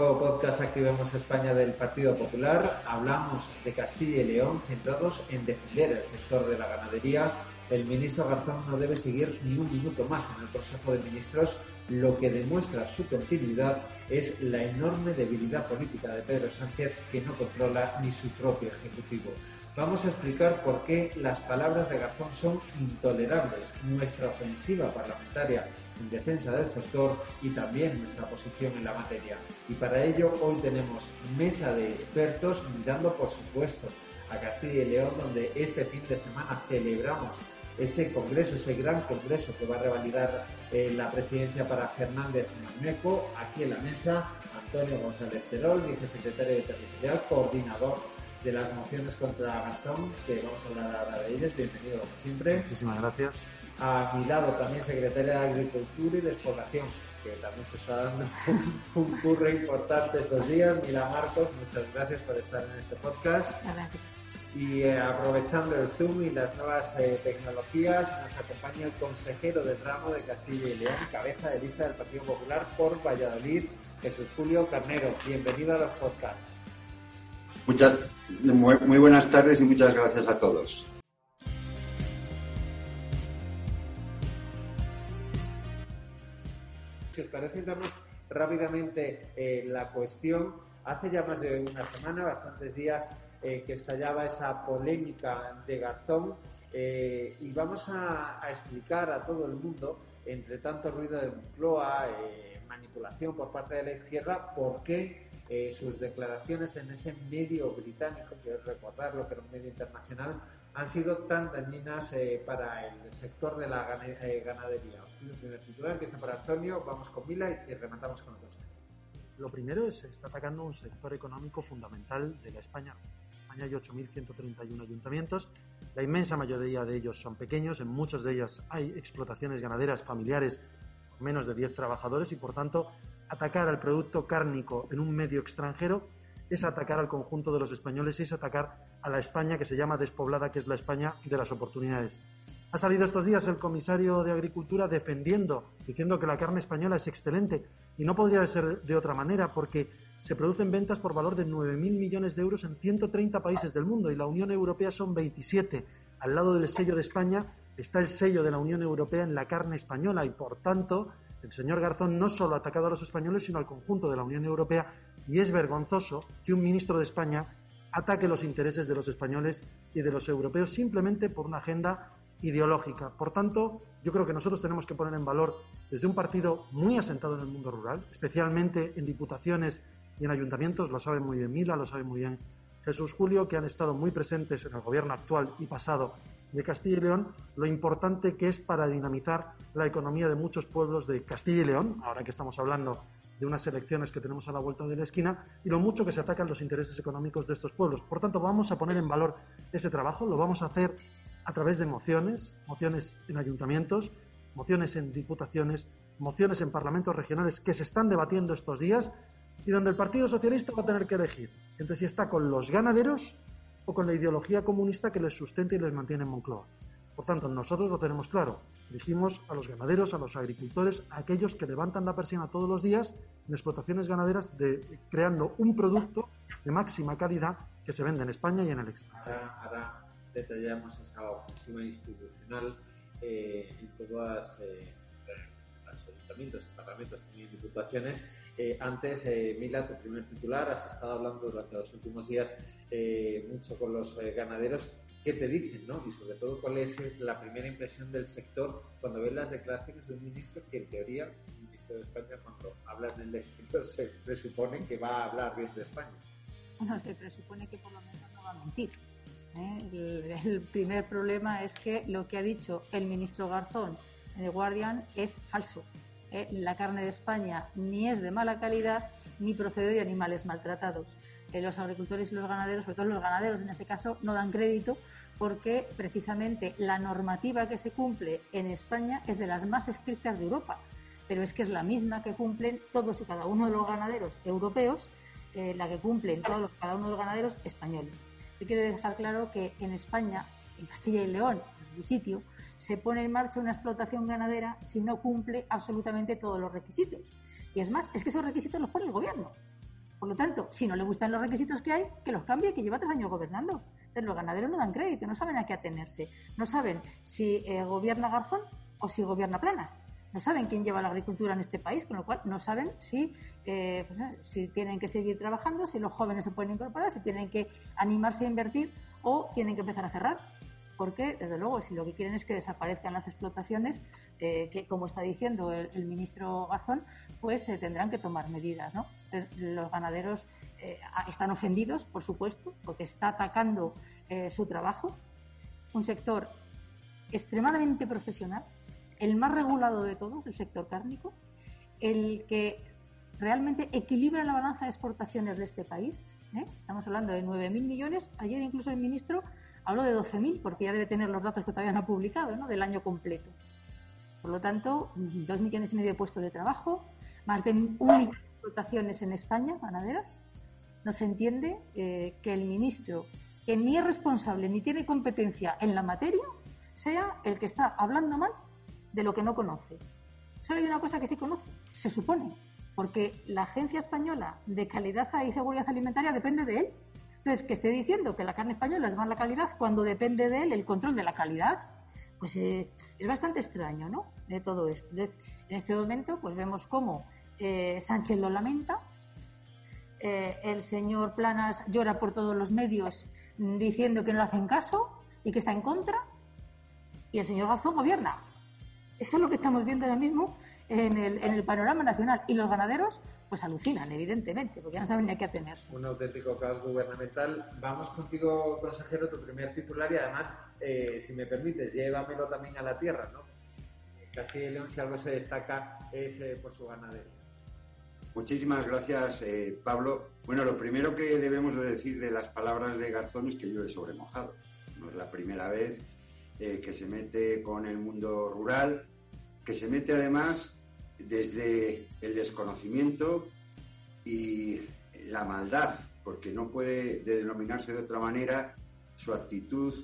Nuevo podcast Activemos España del Partido Popular. Hablamos de Castilla y León centrados en defender el sector de la ganadería. El ministro Garzón no debe seguir ni un minuto más en el Consejo de Ministros. Lo que demuestra su continuidad es la enorme debilidad política de Pedro Sánchez que no controla ni su propio Ejecutivo. Vamos a explicar por qué las palabras de Garzón son intolerables, nuestra ofensiva parlamentaria en defensa del sector y también nuestra posición en la materia. Y para ello hoy tenemos mesa de expertos mirando por supuesto a Castilla y León donde este fin de semana celebramos ese congreso, ese gran congreso que va a revalidar eh, la presidencia para Fernández Mañeco. Aquí en la mesa, Antonio González Terol, vicesecretario de Territorial, coordinador de las mociones contra Gastón, que vamos a hablar ahora de ellas. Bienvenido como siempre. Muchísimas gracias. A mi lado también secretaria de Agricultura y Despoblación, que también se está dando un curro importante estos días. Mila Marcos, muchas gracias por estar en este podcast. Y eh, aprovechando el Zoom y las nuevas eh, tecnologías, nos acompaña el consejero del ramo de Castilla y León, cabeza de lista del Partido Popular por Valladolid, Jesús Julio Carnero. Bienvenido a los podcasts. Muchas, muy, muy buenas tardes y muchas gracias a todos. Si os parece, entramos rápidamente eh, la cuestión. Hace ya más de una semana, bastantes días, eh, que estallaba esa polémica de Garzón eh, y vamos a, explicar a todo el mundo, entre tanto ruido de Moncloa, manipulación por parte de la izquierda, por qué sus declaraciones en ese medio británico, quiero recordarlo, que era un medio internacional, han sido tan dañinas eh, para el sector de la eh, ganadería. Os pido el primer titular, empieza por Antonio, vamos con Mila y, y rematamos con otros. Lo primero es, está atacando un sector económico fundamental de la España. En España hay 8.131 ayuntamientos, la inmensa mayoría de ellos son pequeños, en muchos de ellos hay explotaciones ganaderas familiares con menos de 10 trabajadores y por tanto atacar al producto cárnico en un medio extranjero es atacar al conjunto de los españoles y es atacar a la España que se llama despoblada, que es la España de las oportunidades. Ha salido estos días el comisario de Agricultura defendiendo, diciendo que la carne española es excelente y no podría ser de otra manera porque se producen ventas por valor de 9.000 millones de euros en 130 países del mundo y la Unión Europea son 27. Al lado del sello de España está el sello de la Unión Europea en la carne española y por tanto el señor Garzón no solo ha atacado a los españoles, sino al conjunto de la Unión Europea y es vergonzoso que un ministro de España ataque los intereses de los españoles y de los europeos simplemente por una agenda ideológica. Por tanto, yo creo que nosotros tenemos que poner en valor desde un partido muy asentado en el mundo rural, especialmente en diputaciones y en ayuntamientos, lo sabe muy bien Mila, lo sabe muy bien Jesús Julio, que han estado muy presentes en el gobierno actual y pasado de Castilla y León, lo importante que es para dinamizar la economía de muchos pueblos de Castilla y León, ahora que estamos hablando de unas elecciones que tenemos a la vuelta de la esquina, y lo mucho que se atacan los intereses económicos de estos pueblos. Por tanto, vamos a poner en valor ese trabajo, lo vamos a hacer a través de mociones, mociones en ayuntamientos, mociones en diputaciones, mociones en parlamentos regionales que se están debatiendo estos días y donde el Partido Socialista va a tener que elegir entre si está con los ganaderos o con la ideología comunista que les sustenta y les mantiene en Moncloa. Por tanto, nosotros lo tenemos claro. Elegimos a los ganaderos, a los agricultores, a aquellos que levantan la persiana todos los días en explotaciones ganaderas, de, creando un producto de máxima calidad que se vende en España y en el extranjero. Ahora, ahora detallamos esa ofensiva institucional eh, en todas eh, los ayuntamientos, parlamentos y diputaciones. Eh, antes, eh, Mila, tu primer titular, has estado hablando durante los últimos días eh, mucho con los ganaderos. ¿Qué te dicen, no? Y sobre todo, ¿cuál es la primera impresión del sector cuando ves las declaraciones de un ministro que, en teoría, un ministro de España, cuando habla en el exterior, se presupone que va a hablar bien de España? Bueno, se presupone que por lo menos no va a mentir. ¿eh? El, primer problema es que lo que ha dicho el ministro Garzón en Guardian es falso. ¿eh? La carne de España ni es de mala calidad ni procede de animales maltratados. Eh, los agricultores y los ganaderos, sobre todo los ganaderos en este caso, no dan crédito porque precisamente la normativa que se cumple en España es de las más estrictas de Europa, pero es que es la misma que cumplen todos y cada uno de los ganaderos europeos, la que cumplen todos y cada uno de los ganaderos españoles. Yo quiero dejar claro que en España, en Castilla y León, en un sitio, se pone en marcha una explotación ganadera si no cumple absolutamente todos los requisitos. Y es más, es que esos requisitos los pone el gobierno. Por lo tanto, si no le gustan los requisitos que hay, que los cambie, que lleva tres años gobernando. Entonces, los ganaderos no dan crédito, no saben a qué atenerse. No saben si eh, gobierna Garzón o si gobierna Planas no saben quién lleva la agricultura en este país, con lo cual no saben si, eh, pues, si tienen que seguir trabajando, si los jóvenes se pueden incorporar, si tienen que animarse a invertir o tienen que empezar a cerrar. Porque, desde luego, si lo que quieren es que desaparezcan las explotaciones, eh, que como está diciendo el, ministro Garzón, pues se tendrán que tomar medidas. ¿no? los ganaderos eh, están ofendidos, por supuesto, porque está atacando su trabajo. Un sector extremadamente profesional, el más regulado de todos, el sector cárnico, el que realmente equilibra la balanza de exportaciones de este país. ¿eh? Estamos hablando de 9.000 millones. Ayer incluso el ministro habló de 12.000, porque ya debe tener los datos que todavía no ha publicado, del año completo. Por lo tanto, dos millones y medio de puestos de trabajo, más de un millón de explotaciones en España, ganaderas. No se entiende eh, que el ministro, que ni es responsable ni tiene competencia en la materia, sea el que está hablando mal de lo que no conoce. Solo hay una cosa que sí conoce, se supone, porque la Agencia Española de Calidad y Seguridad Alimentaria depende de él. Entonces, que esté diciendo que la carne española es mala calidad cuando depende de él el control de la calidad, pues eh, es bastante extraño, ¿no? De todo esto. en este momento, pues vemos cómo eh, Sánchez lo lamenta, eh, el señor Planas llora por todos los medios mm, diciendo que no le hacen caso y que está en contra, y el señor Gazón gobierna. Eso es lo que estamos viendo ahora mismo en el panorama nacional. Y los ganaderos, pues alucinan, evidentemente, porque ya no saben ni a qué atenerse. Un auténtico caos gubernamental. Vamos contigo, consejero, tu primer titular y además, eh, si me permites, llévamelo también a la tierra, ¿no? Castilla y León, si algo se destaca, es eh, por su ganadería. Muchísimas gracias, eh, Pablo. Bueno, lo primero que debemos de decir de las palabras de Garzón es que yo he sobremojado. No es la primera vez que se mete con el mundo rural, que se mete además desde el desconocimiento y la maldad, porque no puede denominarse de otra manera su actitud,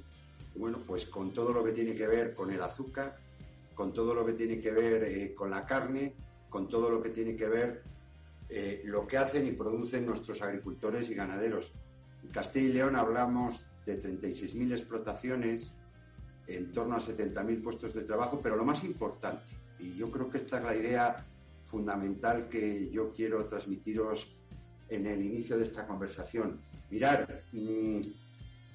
bueno, pues con todo lo que tiene que ver con el azúcar, con todo lo que tiene que ver eh, con la carne, con todo lo que tiene que ver eh, lo que hacen y producen nuestros agricultores y ganaderos. En Castilla y León hablamos de 36.000 explotaciones, en torno a 70.000 puestos de trabajo, pero lo más importante, y yo creo que esta es la idea fundamental que yo quiero transmitiros en el inicio de esta conversación. Mirar, mm,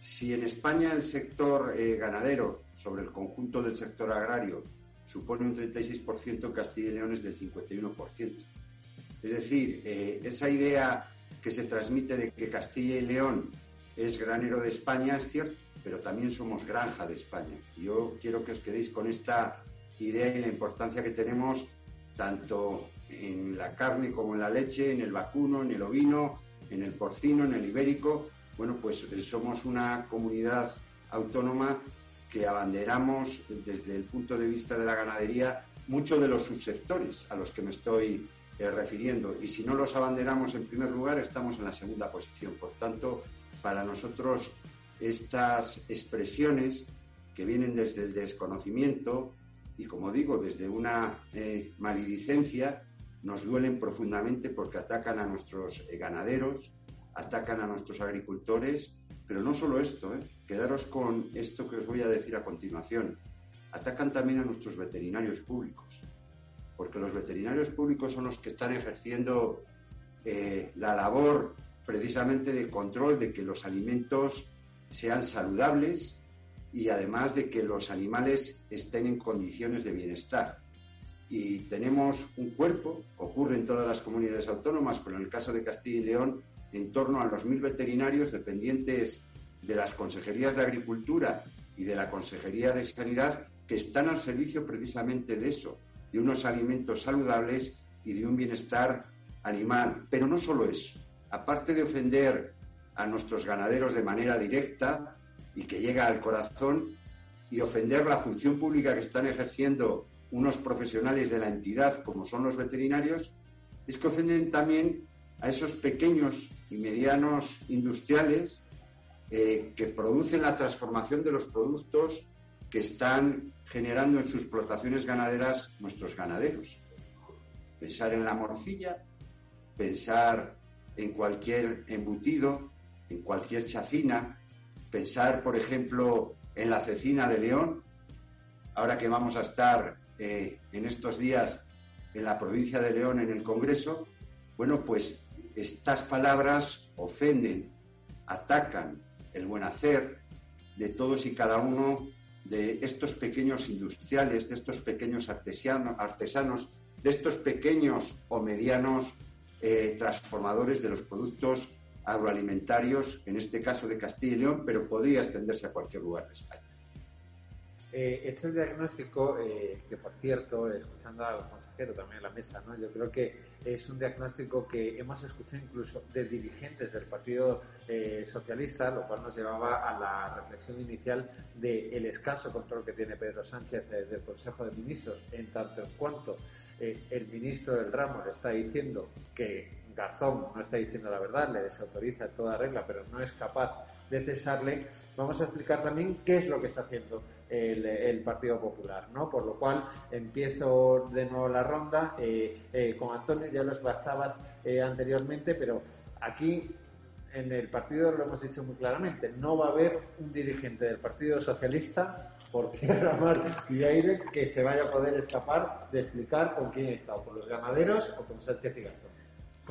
si en España el sector eh, ganadero sobre el conjunto del sector agrario supone un 36%, Castilla y León es del 51%. Es decir, eh, esa idea que se transmite de que Castilla y León es granero de España es cierto pero también somos granja de España. Yo quiero que os quedéis con esta idea y la importancia que tenemos tanto en la carne como en la leche, en el vacuno, en el ovino, en el porcino, en el ibérico. Bueno, pues eh, somos una comunidad autónoma que abanderamos desde el punto de vista de la ganadería muchos de los subsectores a los que me estoy eh, refiriendo. Y si no los abanderamos en primer lugar, estamos en la segunda posición. Por tanto, para nosotros estas expresiones que vienen desde el desconocimiento y, como digo, desde una eh, maledicencia, nos duelen profundamente porque atacan a nuestros eh, ganaderos, atacan a nuestros agricultores, pero no solo esto, eh, quedaros con esto que os voy a decir a continuación, atacan también a nuestros veterinarios públicos, porque los veterinarios públicos son los que están ejerciendo la labor precisamente de control de que los alimentos sean saludables y además de que los animales estén en condiciones de bienestar. Y tenemos un cuerpo, ocurre en todas las comunidades autónomas, pero en el caso de Castilla y León, en torno a los mil veterinarios dependientes de las consejerías de Agricultura y de la Consejería de Sanidad que están al servicio precisamente de eso, de unos alimentos saludables y de un bienestar animal. Pero no solo eso. Aparte de ofender a nuestros ganaderos de manera directa y que llega al corazón y ofender la función pública que están ejerciendo unos profesionales de la entidad como son los veterinarios, es que ofenden también a esos pequeños y medianos industriales eh, que producen la transformación de los productos que están generando en sus explotaciones ganaderas nuestros ganaderos. Pensar en la morcilla, pensar en cualquier embutido, en cualquier chacina, pensar, por ejemplo, en la cecina de León, ahora que vamos a estar eh, en estos días en la provincia de León en el Congreso, bueno, pues estas palabras ofenden, atacan el buen hacer de todos y cada uno de estos pequeños industriales, de estos pequeños artesanos, de estos pequeños o medianos eh, transformadores de los productos agroalimentarios, en este caso de Castilla y León, pero podría extenderse a cualquier lugar de España. Eh, el diagnóstico, eh, que por cierto, escuchando al consejero también en la mesa, ¿no? yo creo que es un diagnóstico que hemos escuchado incluso de dirigentes del Partido eh, Socialista, lo cual nos llevaba a la reflexión inicial del escaso control que tiene Pedro Sánchez del Consejo de Ministros, en tanto en cuanto el ministro del ramo le está diciendo que Garzón no está diciendo la verdad, le desautoriza toda regla, pero no es capaz de cesarle, vamos a explicar también qué es lo que está haciendo el, Partido Popular, ¿no? Por lo cual empiezo de nuevo la ronda. Eh, eh, con Antonio, ya lo esbazabas eh, anteriormente, pero aquí en el partido lo hemos dicho muy claramente, no va a haber un dirigente del Partido Socialista por tierra, mar y aire que se vaya a poder escapar de explicar con quién ha estado, con los ganaderos o con Sánchez y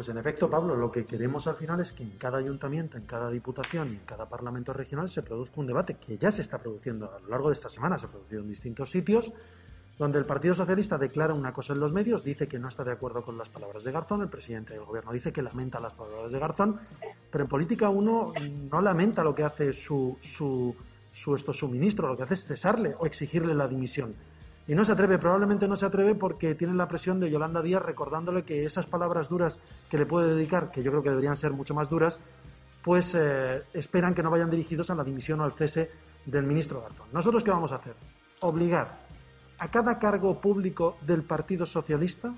pues en efecto, Pablo, lo que queremos al final es que en cada ayuntamiento, en cada diputación y en cada parlamento regional se produzca un debate que ya se está produciendo a lo largo de esta semana, se ha producido en distintos sitios, donde el Partido Socialista declara una cosa en los medios, dice que no está de acuerdo con las palabras de Garzón, el presidente del gobierno dice que lamenta las palabras de Garzón, pero en política uno no lamenta lo que hace su, su, su, esto, su ministro, lo que hace es cesarle o exigirle la dimisión. Y no se atreve, probablemente no se atreve porque tiene la presión de Yolanda Díaz recordándole que esas palabras duras que le puede dedicar, que yo creo que deberían ser mucho más duras, pues eh, esperan que no vayan dirigidos a la dimisión o al cese del ministro Garzón. ¿Nosotros qué vamos a hacer? Obligar a cada cargo público del Partido Socialista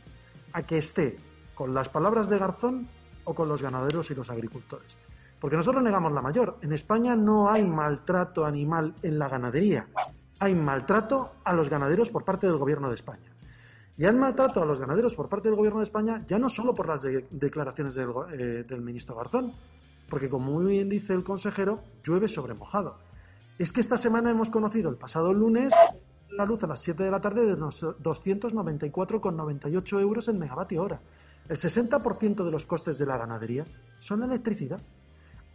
a que esté con las palabras de Garzón o con los ganaderos y los agricultores. Porque nosotros negamos la mayor. En España no hay maltrato animal en la ganadería hay maltrato a los ganaderos por parte del Gobierno de España. Y hay maltrato a los ganaderos por parte del Gobierno de España ya no solo por las declaraciones eh, del, ministro Garzón, porque como muy bien dice el consejero, llueve sobre mojado. Es que esta semana hemos conocido el pasado lunes la luz a las 7 de la tarde de unos 294,98 euros en megavatio hora. El 60% de los costes de la ganadería son la electricidad.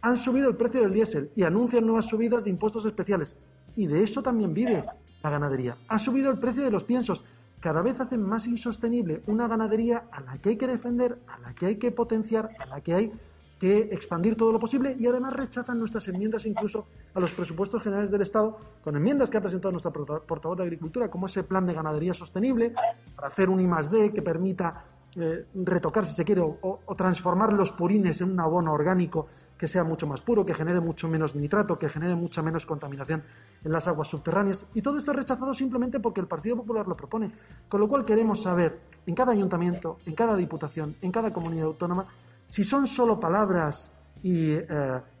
Han subido el precio del diésel y anuncian nuevas subidas de impuestos especiales y de eso también vive la ganadería. Ha subido el precio de los piensos. Cada vez hacen más insostenible una ganadería a la que hay que defender, a la que hay que potenciar, a la que hay que expandir todo lo posible y además rechazan nuestras enmiendas incluso a los presupuestos generales del Estado con enmiendas que ha presentado nuestra portavoz de Agricultura como ese plan de ganadería sostenible para hacer un I+D que permita eh, retocar si se quiere o transformar los purines en un abono orgánico que sea mucho más puro, que genere mucho menos nitrato, que genere mucha menos contaminación en las aguas subterráneas. Y todo esto es rechazado simplemente porque el Partido Popular lo propone. Con lo cual queremos saber en cada ayuntamiento, en cada diputación, en cada comunidad autónoma, si son solo palabras y eh,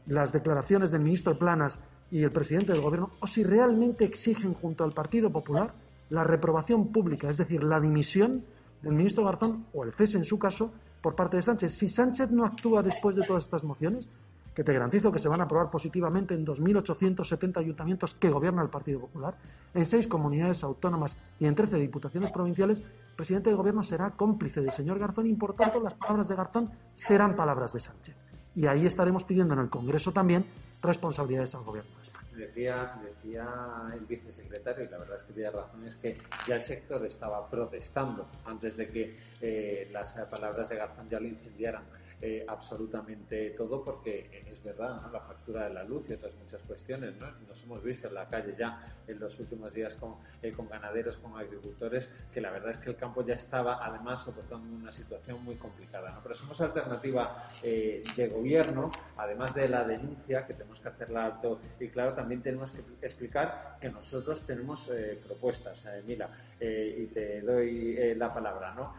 las declaraciones del ministro Planas y el presidente del gobierno, o si realmente exigen junto al Partido Popular la reprobación pública, es decir, la dimisión del ministro Garzón o el cese en su caso por parte de Sánchez. Si Sánchez no actúa después de todas estas mociones, que te garantizo que se van a aprobar positivamente en 2.870 ayuntamientos que gobierna el Partido Popular, en seis comunidades autónomas y en 13 diputaciones provinciales, el presidente del gobierno será cómplice del señor Garzón y, por tanto, las palabras de Garzón serán palabras de Sánchez. Y ahí estaremos pidiendo en el Congreso también responsabilidades al gobierno de España. Decía, decía el vicesecretario, y la verdad es que tiene razón, es que ya el sector estaba protestando antes de que eh, las palabras de Garzón ya lo incendiaran. Eh, absolutamente todo porque es verdad, la factura de la luz y otras muchas cuestiones. ¿no? Nos hemos visto en la calle ya en los últimos días con, eh, con ganaderos, con agricultores, que la verdad es que el campo ya estaba además soportando una situación muy complicada. ¿no? Pero somos alternativa eh, de gobierno, además de la denuncia que tenemos que hacerla alto y claro, también tenemos que explicar que nosotros tenemos propuestas, Mila, y te doy la palabra. ¿no?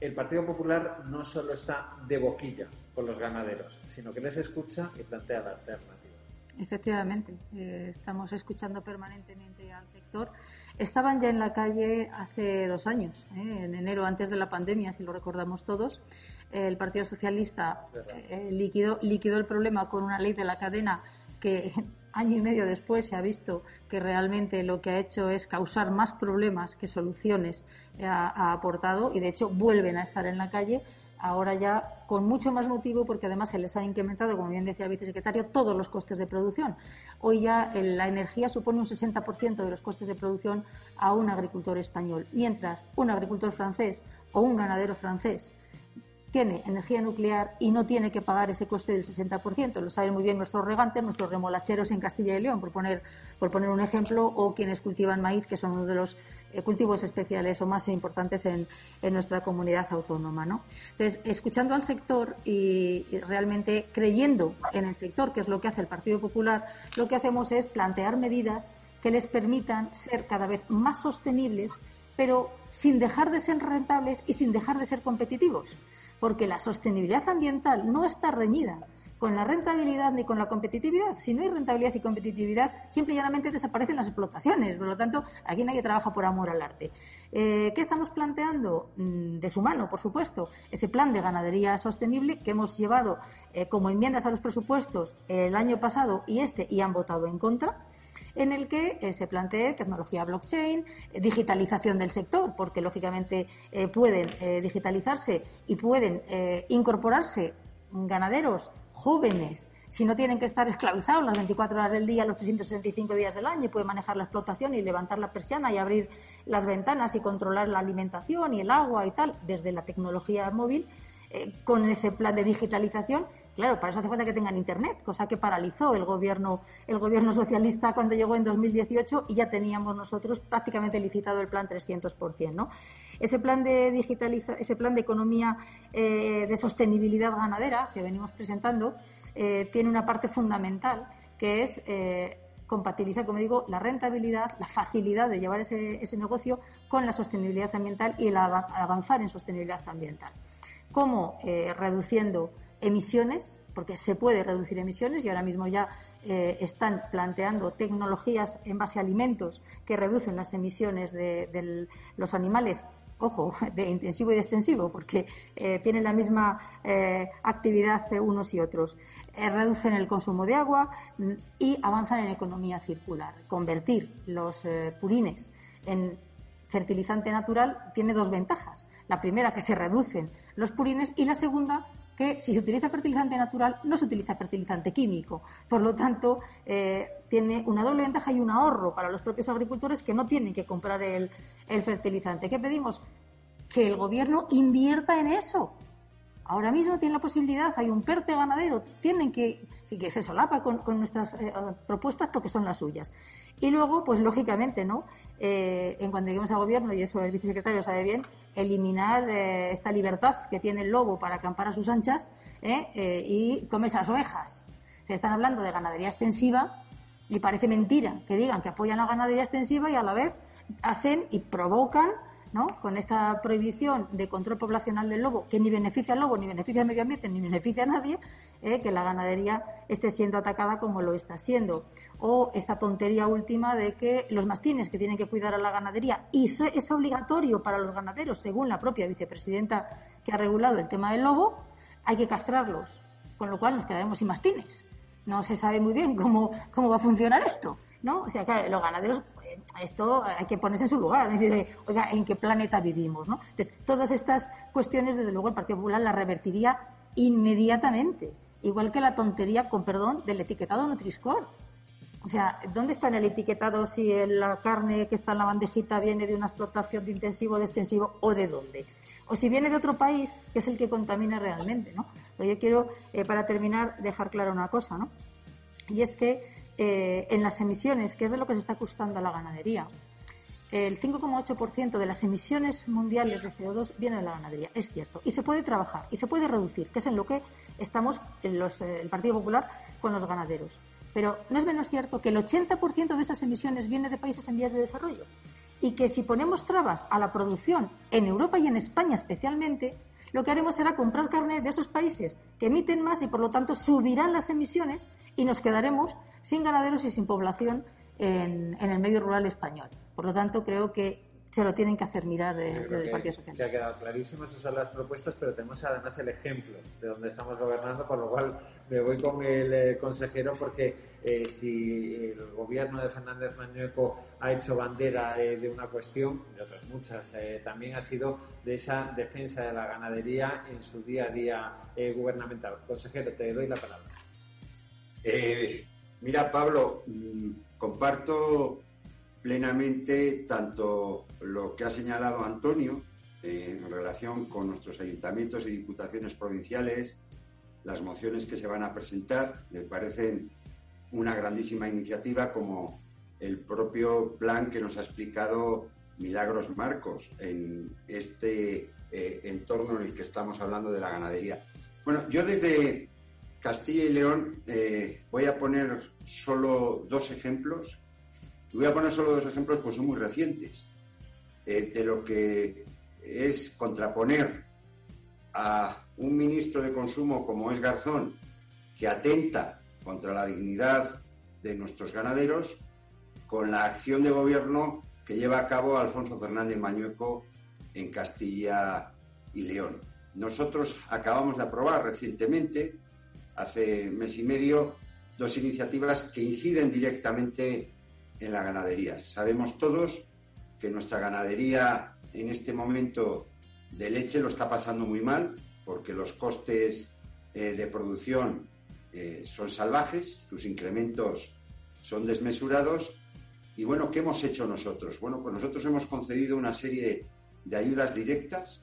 El Partido Popular no solo está de boquilla con los ganaderos, sino que les escucha y plantea la alternativa. Efectivamente, eh, estamos escuchando permanentemente al sector. Estaban ya en la calle hace dos años, eh, en enero antes de la pandemia, si lo recordamos todos. el Partido Socialista eh, liquidó, liquidó el problema con una ley de la cadena que año y medio después se ha visto que realmente lo que ha hecho es causar más problemas que soluciones ha, aportado y de hecho vuelven a estar en la calle ahora ya con mucho más motivo porque además se les ha incrementado, como bien decía el vicesecretario, todos los costes de producción. Hoy ya la energía supone un 60% de los costes de producción a un agricultor español, mientras un agricultor francés o un ganadero francés tiene energía nuclear y no tiene que pagar ese coste del 60%. Lo saben muy bien nuestros regantes, nuestros remolacheros en Castilla y León, por poner, por poner un ejemplo, o quienes cultivan maíz, que son uno de los eh, cultivos especiales o más importantes en, nuestra comunidad autónoma. ¿no? Entonces, escuchando al sector y, y realmente creyendo en el sector, que es lo que hace el Partido Popular, lo que hacemos es plantear medidas que les permitan ser cada vez más sostenibles, pero sin dejar de ser rentables y sin dejar de ser competitivos porque la sostenibilidad ambiental no está reñida con la rentabilidad ni con la competitividad. Si no hay rentabilidad y competitividad, simple y llanamente desaparecen las explotaciones. Por lo tanto, aquí nadie trabaja por amor al arte. Eh, ¿Qué estamos planteando? Mm, de su mano, por supuesto, ese plan de ganadería sostenible que hemos llevado eh, como enmiendas a los presupuestos el año pasado y este y han votado en contra en el que eh, se plantee tecnología blockchain, eh, digitalización del sector, porque lógicamente eh, pueden digitalizarse y pueden incorporarse ganaderos jóvenes. Si no tienen que estar esclavizados las 24 horas del día, los 365 días del año, y pueden manejar la explotación y levantar la persiana y abrir las ventanas y controlar la alimentación y el agua y tal, desde la tecnología móvil, con ese plan de digitalización, Claro, para eso hace falta que tengan internet, cosa que paralizó el gobierno, el gobierno socialista cuando llegó en 2018 y ya teníamos nosotros prácticamente licitado el plan 300%, ¿no? Ese plan de digitaliza, ese plan de economía eh, de sostenibilidad ganadera que venimos presentando eh, tiene una parte fundamental que es eh, compatibilizar, como digo, la rentabilidad, la facilidad de llevar ese, ese negocio con la sostenibilidad ambiental y el avanzar en sostenibilidad ambiental. ¿Cómo? reduciendo emisiones, porque se puede reducir emisiones y ahora mismo ya eh, están planteando tecnologías en base a alimentos que reducen las emisiones de, los animales ojo, de intensivo y de extensivo, porque eh, tienen la misma eh, actividad unos y otros. reducen el consumo de agua mm, y avanzan en economía circular. Convertir los purines en fertilizante natural tiene dos ventajas. La primera, que se reducen los purines y la segunda, que si se utiliza fertilizante natural no se utiliza fertilizante químico. Por lo tanto, eh, tiene una doble ventaja y un ahorro para los propios agricultores que no tienen que comprar el, fertilizante. ¿Qué pedimos? Que el gobierno invierta en eso. Ahora mismo tiene la posibilidad, hay un PERTE ganadero, tienen que, que se solapa con, nuestras eh, propuestas porque son las suyas. Y luego, pues lógicamente, ¿no? Eh, en cuanto lleguemos al gobierno, y eso el vicesecretario sabe bien, eliminar eh, esta libertad que tiene el lobo para acampar a sus anchas ¿eh? y comer esas ovejas. Se están hablando de ganadería extensiva y parece mentira que digan que apoyan la ganadería extensiva y a la vez hacen y provocan con esta prohibición de control poblacional del lobo, que ni beneficia al lobo, ni beneficia al medio ambiente, ni beneficia a nadie, ¿eh? que la ganadería esté siendo atacada como lo está siendo. O esta tontería última de que los mastines que tienen que cuidar a la ganadería, y es obligatorio para los ganaderos, según la propia vicepresidenta que ha regulado el tema del lobo, hay que castrarlos, con lo cual nos quedaremos sin mastines. No se sabe muy bien cómo, cómo va a funcionar esto. ¿no? O sea, que los ganaderos esto hay que ponerse en su lugar, decir, oiga, ¿en qué planeta vivimos? ¿no? Entonces, todas estas cuestiones, desde luego, el Partido Popular las revertiría inmediatamente, igual que la tontería, con perdón, del etiquetado Nutri-Score. O sea, ¿dónde está en el etiquetado si la carne que está en la bandejita viene de una explotación de intensivo, de extensivo o de dónde? O si viene de otro país, que es el que contamina realmente, ¿no? Pero yo quiero, eh, para terminar, dejar clara una cosa, ¿no? Y es que eh, en las emisiones, que es de lo que se está costando a la ganadería, el 5,8% de las emisiones mundiales de CO2 viene de la ganadería, es cierto. Y se puede trabajar y se puede reducir, que es en lo que estamos en los, eh, el Partido Popular con los ganaderos. Pero no es menos cierto que el 80% de esas emisiones viene de países en vías de desarrollo y que si ponemos trabas a la producción en Europa y en España especialmente, lo que haremos será comprar carne de esos países que emiten más y por lo tanto subirán las emisiones y nos quedaremos sin ganaderos y sin población en, en el medio rural español. Por lo tanto, creo que se lo tienen que hacer mirar del Partido Socialista. Que ha quedado clarísimo, esas son las propuestas, pero tenemos además el ejemplo de donde estamos gobernando, por lo cual me voy con el eh, consejero porque eh, si el gobierno de Fernández Mañueco ha hecho bandera eh, de una cuestión, de otras muchas, también ha sido de esa defensa de la ganadería en su día a día gubernamental. Consejero, te doy la palabra. Mira, Pablo, mm, comparto plenamente tanto lo que ha señalado Antonio eh, en relación con nuestros ayuntamientos y diputaciones provinciales, las mociones que se van a presentar, me parecen una grandísima iniciativa como el propio plan que nos ha explicado Milagros Marcos en este eh, entorno en el que estamos hablando de la ganadería. Bueno, yo desde Castilla y León eh, voy a poner solo dos ejemplos voy a poner solo dos ejemplos, pues son muy recientes, eh, de lo que es contraponer a un ministro de consumo como es Garzón, que atenta contra la dignidad de nuestros ganaderos, con la acción de gobierno que lleva a cabo Alfonso Fernández Mañueco en Castilla y León. Nosotros acabamos de aprobar recientemente, hace mes y medio, dos iniciativas que inciden directamente en la ganadería. Sabemos todos que nuestra ganadería en este momento de leche lo está pasando muy mal porque los costes eh, de producción eh, son salvajes, sus incrementos son desmesurados. Y bueno, ¿qué hemos hecho nosotros? Bueno, pues nosotros hemos concedido una serie de ayudas directas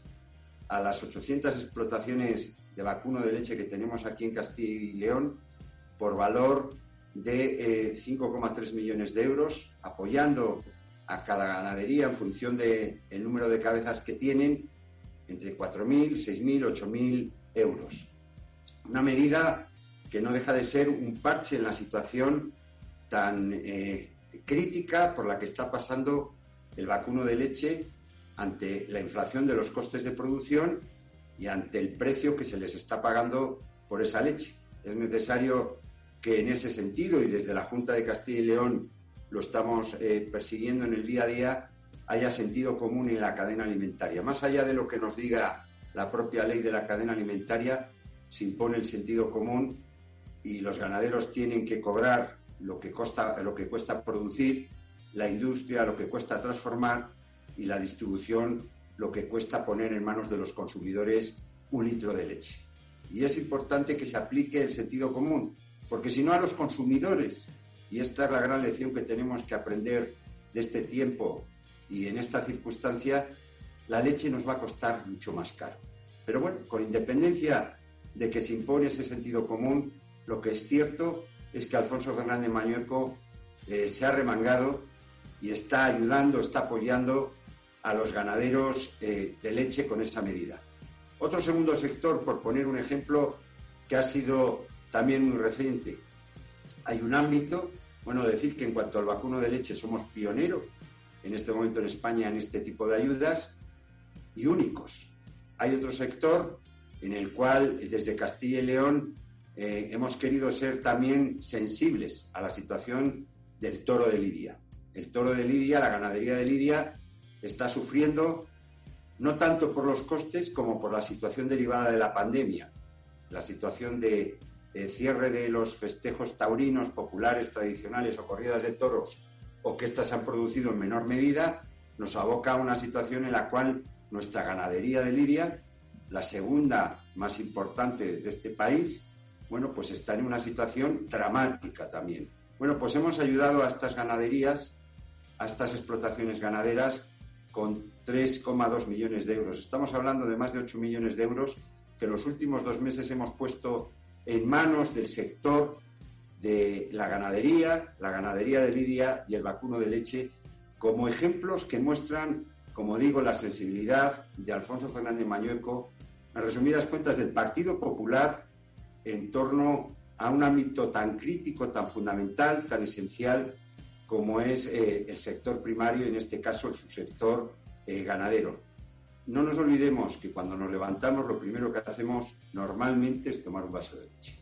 a las 800 explotaciones de vacuno de leche que tenemos aquí en Castilla y León por valor de 5,3 eh, millones de euros, apoyando a cada ganadería en función del el número de cabezas que tienen, entre 4.000, 6.000, 8.000 euros. Una medida que no deja de ser un parche en la situación tan eh, crítica por la que está pasando el vacuno de leche ante la inflación de los costes de producción y ante el precio que se les está pagando por esa leche. Es necesario que en ese sentido, y desde la Junta de Castilla y León lo estamos eh, persiguiendo en el día a día, haya sentido común en la cadena alimentaria. Más allá de lo que nos diga la propia ley de la cadena alimentaria, se impone el sentido común y los ganaderos tienen que cobrar lo que, lo que cuesta producir, la industria lo que cuesta transformar y la distribución lo que cuesta poner en manos de los consumidores un litro de leche. Y es importante que se aplique el sentido común, porque si no a los consumidores, y esta es la gran lección que tenemos que aprender de este tiempo y en esta circunstancia, la leche nos va a costar mucho más caro. Pero bueno, con independencia de que se impone ese sentido común, lo que es cierto es que Alfonso Fernández Mañueco eh, se ha remangado y está ayudando, está apoyando a los ganaderos eh, de leche con esa medida. Otro segundo sector, por poner un ejemplo, que ha sido también muy reciente. Hay un ámbito, bueno, decir que en cuanto al vacuno de leche somos pioneros en este momento en España en este tipo de ayudas y únicos. Hay otro sector en el cual desde Castilla y León eh, hemos querido ser también sensibles a la situación del toro de Lidia. El toro de Lidia, la ganadería de Lidia, está sufriendo no tanto por los costes como por la situación derivada de la pandemia, la situación de cierre de los festejos taurinos populares, tradicionales o corridas de toros, o que éstas han producido en menor medida, nos aboca a una situación en la cual nuestra ganadería de Lidia, la segunda más importante de este país, bueno, pues está en una situación dramática también. Bueno, pues hemos ayudado a estas ganaderías, a estas explotaciones ganaderas, con 3,2 millones de euros. Estamos hablando de más de 8 millones de euros que los últimos dos meses hemos puesto en manos del sector de la ganadería, la ganadería de Lidia y el vacuno de leche, como ejemplos que muestran, como digo, la sensibilidad de Alfonso Fernández Mañueco, en resumidas cuentas, del Partido Popular en torno a un ámbito tan crítico, tan fundamental, tan esencial como es eh, el sector primario, en este caso el subsector eh, ganadero. No nos olvidemos que cuando nos levantamos lo primero que hacemos normalmente es tomar un vaso de leche.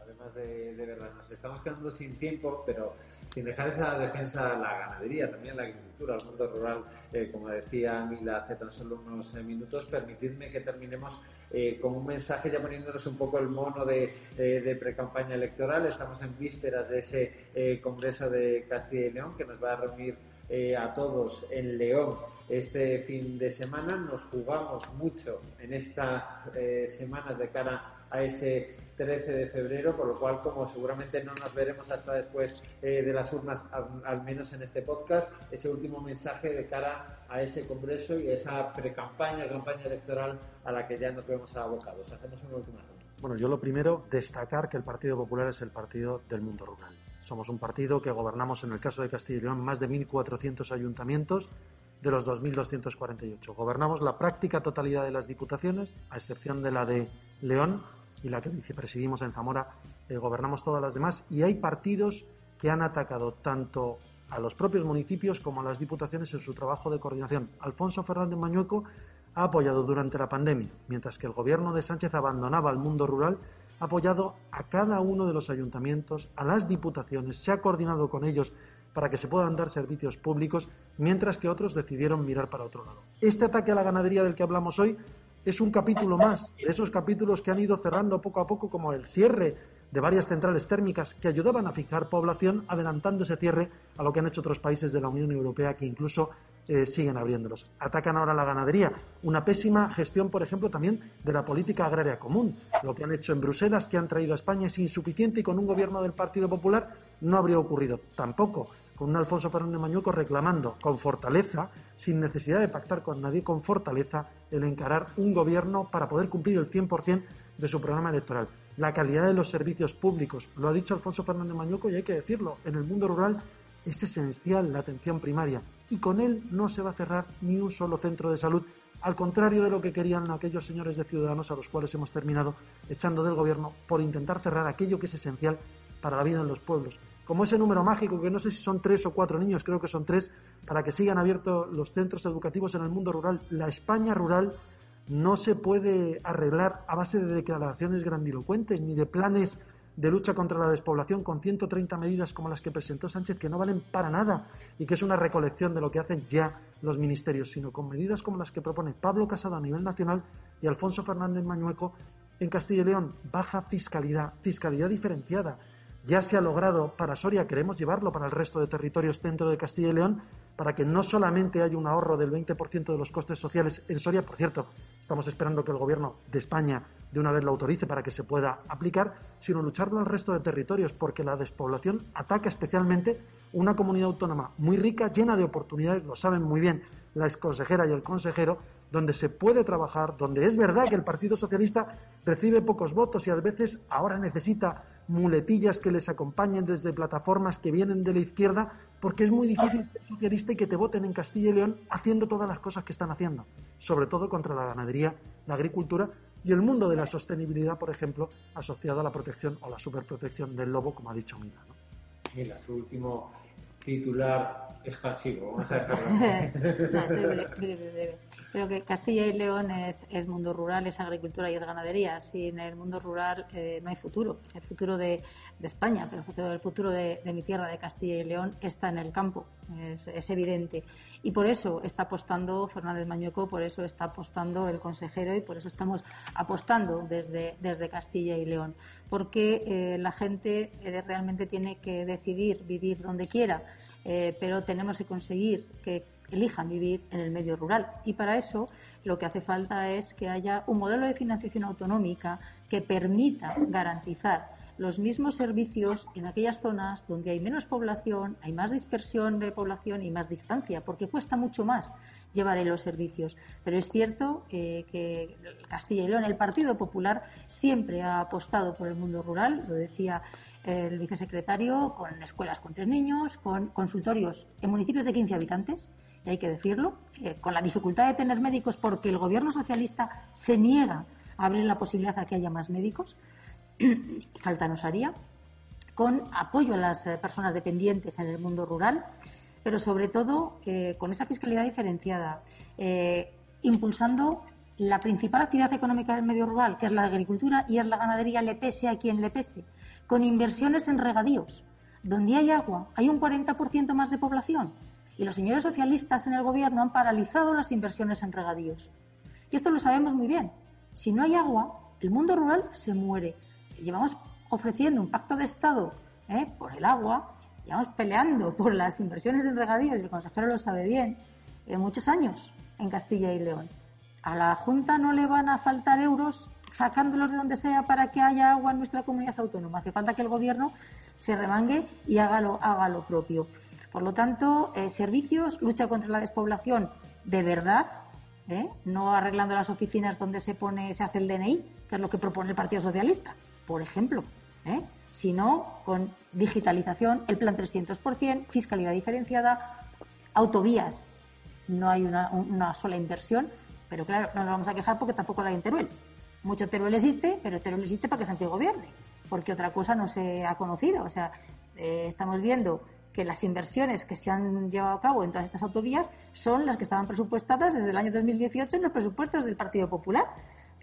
Además de, verdad, nos estamos quedando sin tiempo, pero sin dejar esa defensa la ganadería, también la agricultura, el mundo rural, eh, como decía Mila hace tan solo unos minutos, permitidme que terminemos con un mensaje ya poniéndonos un poco el mono de, pre-campaña electoral. Estamos en vísperas de ese Congreso de Castilla y León que nos va a reunir a todos en León este fin de semana. Nos jugamos mucho en estas eh, semanas de cara a ese 13 de febrero, por lo cual, como seguramente no nos veremos hasta después eh, de las urnas, al, menos en este podcast, ese último mensaje de cara a ese congreso y a esa pre-campaña, campaña electoral a la que ya nos vemos abocados. Hacemos una última ronda. Bueno, yo lo primero, destacar que el Partido Popular es el partido del mundo rural. Somos un partido que gobernamos, en el caso de Castilla y León, más de 1.400 ayuntamientos de los 2.248. Gobernamos la práctica totalidad de las diputaciones, a excepción de la de León y la que vicepresidimos en Zamora, eh, gobernamos todas las demás y hay partidos que han atacado tanto a los propios municipios como a las diputaciones en su trabajo de coordinación. Alfonso Fernández Mañueco ha apoyado durante la pandemia, mientras que el gobierno de Sánchez abandonaba el mundo rural, ha apoyado a cada uno de los ayuntamientos, a las diputaciones, se ha coordinado con ellos para que se puedan dar servicios públicos, mientras que otros decidieron mirar para otro lado. Este ataque a la ganadería del que hablamos hoy es un capítulo más de esos capítulos que han ido cerrando poco a poco, como el cierre de varias centrales térmicas que ayudaban a fijar población, adelantando ese cierre a lo que han hecho otros países de la Unión Europea que incluso eh, siguen abriéndolos. Atacan ahora la ganadería. Una pésima gestión, por ejemplo, también de la política agraria común. Lo que han hecho en Bruselas, que han traído a España, es insuficiente y con un gobierno del Partido Popular no habría ocurrido tampoco con un Alfonso Fernández Mañueco reclamando con fortaleza, sin necesidad de pactar con nadie, con fortaleza, el encarar un gobierno para poder cumplir el 100% de su programa electoral. La calidad de los servicios públicos, lo ha dicho Alfonso Fernández Mañueco y hay que decirlo, en el mundo rural es esencial la atención primaria y con él no se va a cerrar ni un solo centro de salud, al contrario de lo que querían aquellos señores de Ciudadanos a los cuales hemos terminado echando del gobierno por intentar cerrar aquello que es esencial para la vida en los pueblos como ese número mágico, que no sé si son tres o cuatro niños, creo que son tres, para que sigan abiertos los centros educativos en el mundo rural. La España rural no se puede arreglar a base de declaraciones grandilocuentes ni de planes de lucha contra la despoblación con 130 medidas como las que presentó Sánchez que no valen para nada y que es una recolección de lo que hacen ya los ministerios, sino con medidas como las que propone Pablo Casado a nivel nacional y Alfonso Fernández Mañueco en Castilla y León. Baja fiscalidad, fiscalidad diferenciada, ya se ha logrado para Soria, queremos llevarlo para el resto de territorios centro de Castilla y León, para que no solamente haya un ahorro del 20% de los costes sociales en Soria, por cierto, estamos esperando que el Gobierno de España de una vez lo autorice para que se pueda aplicar, sino lucharlo al resto de territorios, porque la despoblación ataca especialmente una comunidad autónoma muy rica, llena de oportunidades, lo saben muy bien la exconsejera y el consejero, donde se puede trabajar, donde es verdad que el Partido Socialista recibe pocos votos y a veces ahora necesita muletillas que les acompañen desde plataformas que vienen de la izquierda, porque es muy difícil ser socialista y que te voten en Castilla y León haciendo todas las cosas que están haciendo, sobre todo contra la ganadería, la agricultura y el mundo de la sostenibilidad, por ejemplo, asociado a la protección o la superprotección del lobo, como ha dicho Mila. ¿no? Mila, su último titular expansivo, vamos a Creo que Castilla y León es, es, mundo rural, es agricultura y es ganadería. Sin el mundo rural eh, no hay futuro. El futuro de, de España, pero el futuro de, mi tierra, de Castilla y León, está en el campo. Es, es, evidente. Y por eso está apostando Fernández Mañueco, por eso está apostando el consejero y por eso estamos apostando desde, desde Castilla y León. Porque eh, la gente eh, realmente tiene que decidir vivir donde quiera, eh, pero tenemos que conseguir que elijan vivir en el medio rural. Y para eso lo que hace falta es que haya un modelo de financiación autonómica que permita garantizar los mismos servicios en aquellas zonas donde hay menos población, hay más dispersión de población y más distancia, porque cuesta mucho más llevar los servicios. Pero es cierto que Castilla y León, el Partido Popular, siempre ha apostado por el mundo rural, lo decía el vicesecretario, con escuelas con tres niños, con consultorios en municipios de 15 habitantes, y hay que decirlo, con la dificultad de tener médicos porque el gobierno socialista se niega a abrir la posibilidad a que haya más médicos, falta nos haría, con apoyo a las eh, personas dependientes en el mundo rural, pero sobre todo eh, con esa fiscalidad diferenciada, eh, impulsando la principal actividad económica del medio rural, que es la agricultura y es la ganadería, le pese a quien le pese, con inversiones en regadíos. Donde hay agua, hay un 40% más de población. Y los señores socialistas en el gobierno han paralizado las inversiones en regadíos. Y esto lo sabemos muy bien. Si no hay agua, el mundo rural se muere. Llevamos ofreciendo un pacto de Estado ¿eh? por el agua, llevamos peleando por las inversiones en regadíos, el consejero lo sabe bien, en muchos años en Castilla y León. A la Junta no le van a faltar euros sacándolos de donde sea para que haya agua en nuestra comunidad autónoma. Hace falta que el Gobierno se remangue y haga lo, haga lo propio. Por lo tanto, eh, servicios, lucha contra la despoblación de verdad, ¿eh? no arreglando las oficinas donde se pone, se hace el DNI, que es lo que propone el Partido Socialista, por ejemplo, ¿eh? sino con digitalización, el plan 300%, fiscalidad diferenciada, autovías. No hay una, una sola inversión, pero claro, no nos vamos a quejar porque tampoco la hay en Teruel. Mucho Teruel existe, pero Teruel existe para que Sánchez gobierne, porque otra cosa no se ha conocido. O sea, eh, estamos viendo que las inversiones que se han llevado a cabo en todas estas autovías son las que estaban presupuestadas desde el año 2018 en los presupuestos del Partido Popular.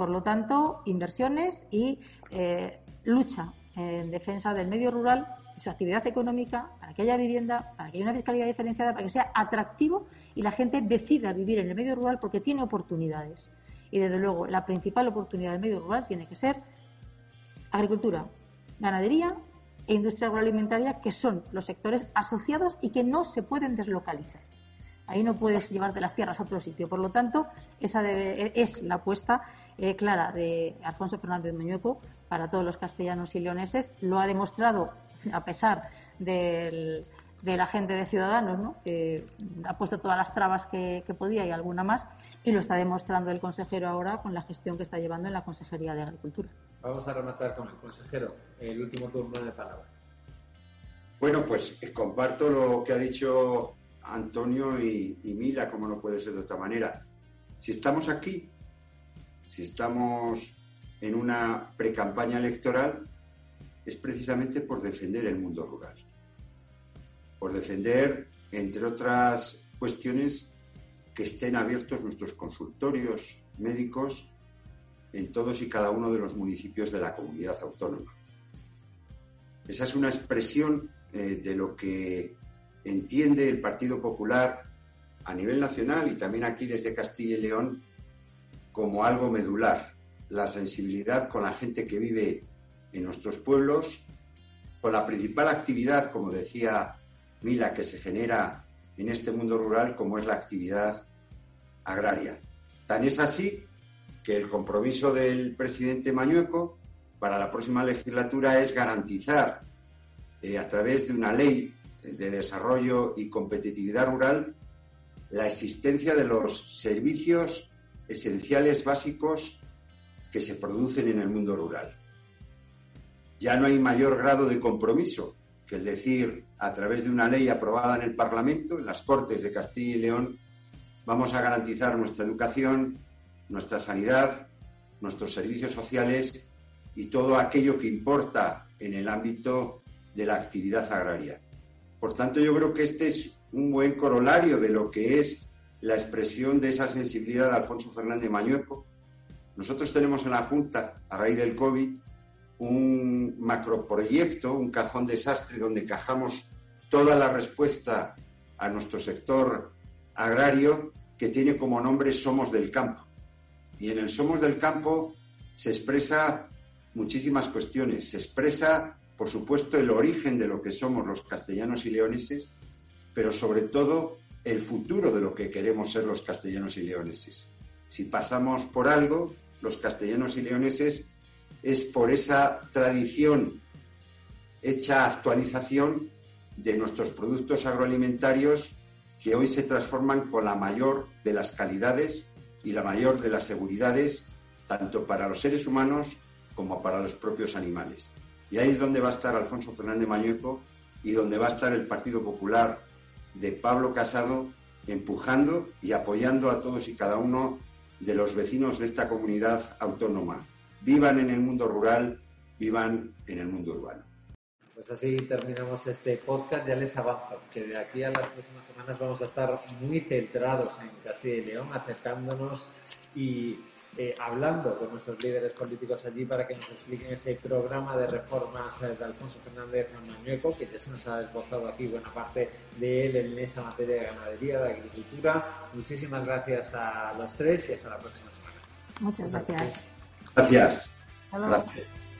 Por lo tanto, inversiones y eh, lucha en defensa del medio rural su actividad económica, para que haya vivienda, para que haya una fiscalidad diferenciada, para que sea atractivo y la gente decida vivir en el medio rural porque tiene oportunidades. Y desde luego, la principal oportunidad del medio rural tiene que ser agricultura, ganadería e industria agroalimentaria, que son los sectores asociados y que no se pueden deslocalizar. Ahí no puedes llevarte las tierras a otro sitio. Por lo tanto, esa es la apuesta eh, clara de Alfonso Fernández Muñoco para todos los castellanos y leoneses. Lo ha demostrado a pesar del, de la gente de Ciudadanos, ¿no? que ha puesto todas las trabas que, podía y alguna más, y lo está demostrando el consejero ahora con la gestión que está llevando en la Consejería de Agricultura. Vamos a rematar con el consejero. El último turno de palabra. Bueno, pues eh, comparto lo que ha dicho Antonio y, Mila, como no puede ser de otra manera. Si estamos aquí, si estamos en una precampaña electoral, es precisamente por defender el mundo rural por defender, entre otras cuestiones, que estén abiertos nuestros consultorios médicos en todos y cada uno de los municipios de la comunidad autónoma. Esa es una expresión eh, de lo que entiende el Partido Popular a nivel nacional y también aquí desde Castilla y León como algo medular, la sensibilidad con la gente que vive en nuestros pueblos, con la principal actividad, como decía Mila que se genera en este mundo rural como es la actividad agraria. Tan es así que el compromiso del presidente Mañueco para la próxima legislatura es garantizar eh, a través de una ley de desarrollo y competitividad rural la existencia de los servicios esenciales básicos que se producen en el mundo rural. Ya no hay mayor grado de compromiso que el decir, a través de una ley aprobada en el Parlamento, en las Cortes de Castilla y León, vamos a garantizar nuestra educación, nuestra sanidad, nuestros servicios sociales y todo aquello que importa en el ámbito de la actividad agraria. Por tanto, yo creo que este es un buen corolario de lo que es la expresión de esa sensibilidad de Alfonso Fernández Mañueco. Nosotros tenemos en la Junta, a raíz del COVID, un macroproyecto, un cajón desastre donde cajamos toda la respuesta a nuestro sector agrario que tiene como nombre Somos del Campo. Y en el Somos del Campo se expresa muchísimas cuestiones. Se expresa, por supuesto, el origen de lo que somos los castellanos y leoneses, pero sobre todo el futuro de lo que queremos ser los castellanos y leoneses. Si pasamos por algo, los castellanos y leoneses es por esa tradición hecha actualización de nuestros productos agroalimentarios que hoy se transforman con la mayor de las calidades y la mayor de las seguridades, tanto para los seres humanos como para los propios animales. Y ahí es donde va a estar Alfonso Fernández Mañueco y donde va a estar el Partido Popular de Pablo Casado empujando y apoyando a todos y cada uno de los vecinos de esta comunidad autónoma. Vivan en el mundo rural, vivan en el mundo urbano. Pues así terminamos este podcast. Ya les avanzo que de aquí a las próximas semanas vamos a estar muy centrados en Castilla y León, acercándonos y eh, hablando con nuestros líderes políticos allí para que nos expliquen ese programa de reformas eh, de Alfonso Fernández Mañueco, que ya se nos ha esbozado aquí buena parte de él en esa materia de ganadería, de agricultura. Muchísimas gracias a los tres y hasta la próxima semana. Muchas gracias. Gracias. gracias.